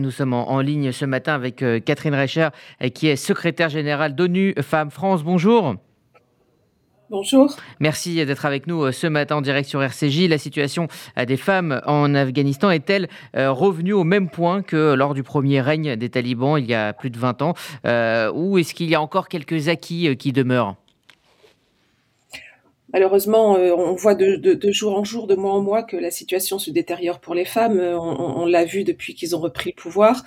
Nous sommes en, ligne ce matin avec euh, Catherine Reicher, euh, qui est secrétaire générale d'ONU Femmes France. Bonjour. Bonjour. Merci d'être avec nous euh, ce matin en direct sur RCJ. La situation des femmes en Afghanistan est-elle revenue au même point que lors du premier règne des talibans il y a plus de 20 ans Ou est-ce qu'il y a encore quelques acquis qui demeurent? Malheureusement, euh, on voit de, jour en jour, de mois en mois, que la situation se détériore pour les femmes. Euh, on, l'a vu depuis qu'ils ont repris le pouvoir.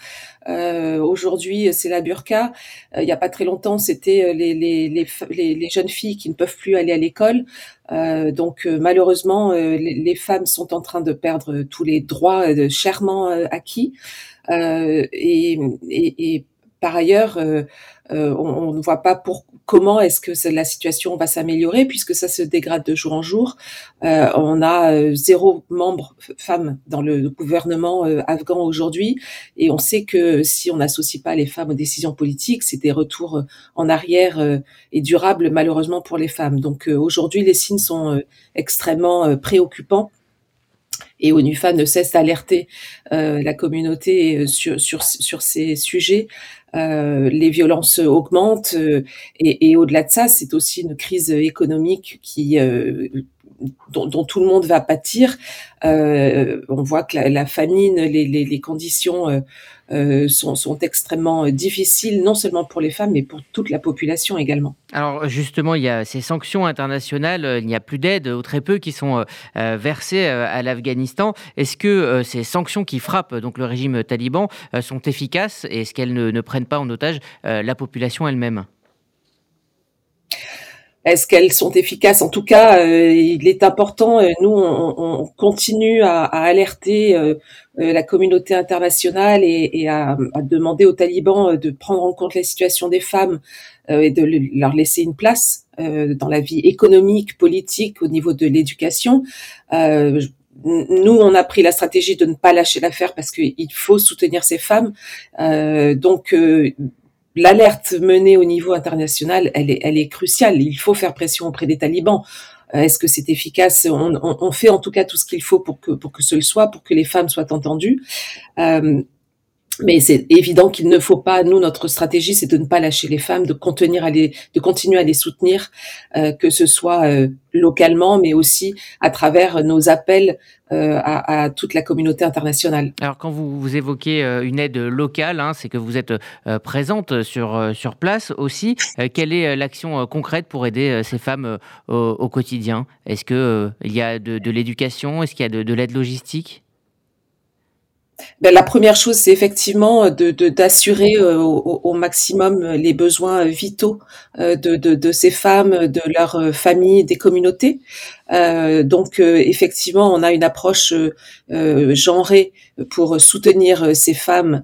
Euh, aujourd'hui, c'est la burqa. il n'y a pas très longtemps, c'était les, les, jeunes filles qui ne peuvent plus aller à l'école. donc, malheureusement, les, femmes sont en train de perdre tous les droits chèrement acquis. et, et par ailleurs, euh, euh, on, ne voit pas pour comment est-ce que la situation va s'améliorer puisque ça se dégrade de jour en jour. Euh, on a zéro membre femme dans le gouvernement afghan aujourd'hui et on sait que si on n'associe pas les femmes aux décisions politiques, c'est des retours en arrière et durables malheureusement pour les femmes. Donc aujourd'hui, les signes sont extrêmement préoccupants et ONUFA ne cesse d'alerter euh, la communauté sur, sur, sur ces sujets. Euh, les violences augmentent euh, et, et au-delà de ça, c'est aussi une crise économique qui euh, dont, tout le monde va pâtir. Euh, on voit que la, famine, les, les, conditions euh, euh, sont, extrêmement difficiles, non seulement pour les femmes, mais pour toute la population également. Alors justement, il y a ces sanctions internationales, il n'y a plus d'aide, ou très peu, qui sont versées à l'Afghanistan. Est-ce que ces sanctions qui frappent donc le régime taliban sont efficaces et est-ce qu'elles ne, prennent pas en otage la population elle-même? Est-ce qu'elles sont efficaces? En tout cas, euh, il est important, euh, nous, on, on continue à, à alerter euh, la communauté internationale et, et à, à, demander aux talibans de prendre en compte la situation des femmes et de leur laisser une place dans la vie économique, politique, au niveau de l'éducation. nous, on a pris la stratégie de ne pas lâcher l'affaire parce qu'il faut soutenir ces femmes. Euh, donc, l'alerte menée au niveau international, elle est, elle est cruciale. Il faut faire pression auprès des talibans. Euh, est-ce que c'est efficace? On, fait en tout cas tout ce qu'il faut pour que pour que ce soit, pour que les femmes soient entendues. Euh, mais c'est évident qu'il ne faut pas. Nous, notre stratégie, c'est de ne pas lâcher les femmes, de contenir, à les, de continuer à les soutenir, euh, que ce soit euh, localement, mais aussi à travers nos appels euh, à, à, toute la communauté internationale. Alors, quand vous, vous évoquez euh, une aide locale, hein, c'est que vous êtes euh, présente sur sur place aussi. quelle est l'action concrète pour aider ces femmes au, au, quotidien? Est-ce que il y a de, de l'éducation? Est-ce qu'il y a de, de l'aide logistique? Ben, la première chose, c'est effectivement de, d'assurer euh, au, maximum les besoins vitaux euh, de, de, ces femmes, de leurs familles, des communautés. Euh, donc, effectivement, on a une approche genrée pour soutenir ces femmes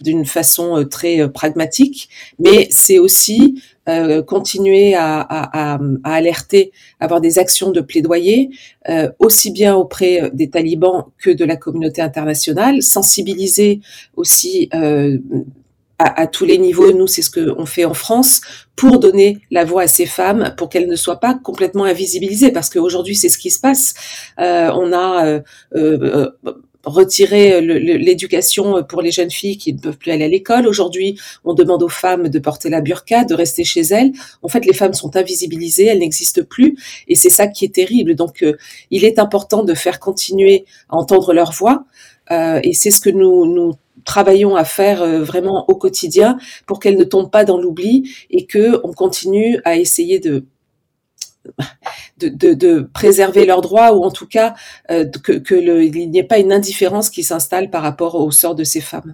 d'une façon très pragmatique, mais c'est aussi euh, continuer à, à, à, alerter, avoir des actions de plaidoyer, euh, aussi bien auprès des talibans que de la communauté internationale, sensibiliser aussi euh, à, tous les niveaux. Nous, c'est ce qu'on fait en France pour donner la voix à ces femmes, pour qu'elles ne soient pas complètement invisibilisées, parce qu'aujourd'hui, c'est ce qui se passe. Euh, on a euh, euh, retirer l'éducation pour les jeunes filles qui ne peuvent plus aller à l'école. Aujourd'hui, on demande aux femmes de porter la burqa, de rester chez elles. En fait, les femmes sont invisibilisées, elles n'existent plus, et c'est ça qui est terrible. Donc, euh, il est important de faire continuer à entendre leur voix, euh, et c'est ce que nous, nous travaillons à faire euh, vraiment au quotidien pour qu'elles ne tombent pas dans l'oubli et que on continue à essayer de de, de, de, préserver leurs droits ou en tout cas euh, que, que il n'y ait pas une indifférence qui s'installe par rapport au sort de ces femmes.